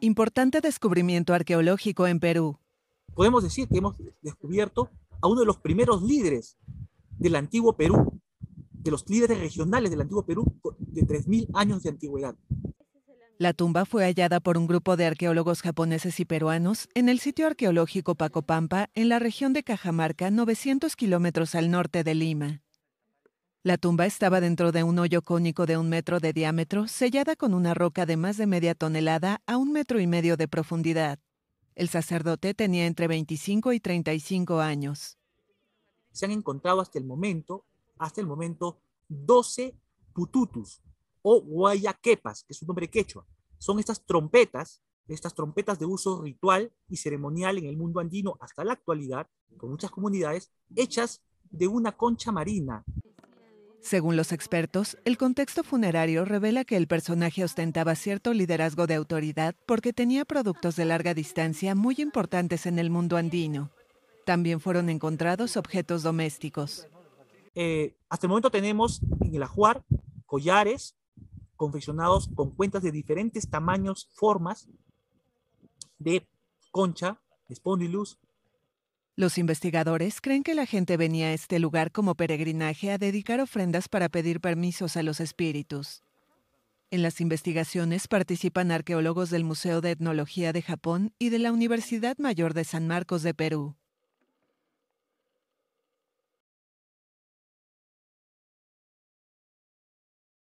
Importante descubrimiento arqueológico en Perú. Podemos decir que hemos descubierto a uno de los primeros líderes del antiguo Perú, de los líderes regionales del antiguo Perú de 3.000 años de antigüedad. La tumba fue hallada por un grupo de arqueólogos japoneses y peruanos en el sitio arqueológico Pacopampa, en la región de Cajamarca, 900 kilómetros al norte de Lima. La tumba estaba dentro de un hoyo cónico de un metro de diámetro, sellada con una roca de más de media tonelada a un metro y medio de profundidad. El sacerdote tenía entre 25 y 35 años. Se han encontrado hasta el momento, hasta el momento, 12 pututus, o guayaquepas, que es un nombre quechua. Son estas trompetas, estas trompetas de uso ritual y ceremonial en el mundo andino hasta la actualidad, con muchas comunidades, hechas de una concha marina. Según los expertos, el contexto funerario revela que el personaje ostentaba cierto liderazgo de autoridad porque tenía productos de larga distancia muy importantes en el mundo andino. También fueron encontrados objetos domésticos. Eh, hasta el momento tenemos en el ajuar collares, confeccionados con cuentas de diferentes tamaños, formas de concha, spondylus. Los investigadores creen que la gente venía a este lugar como peregrinaje a dedicar ofrendas para pedir permisos a los espíritus. En las investigaciones participan arqueólogos del Museo de Etnología de Japón y de la Universidad Mayor de San Marcos de Perú.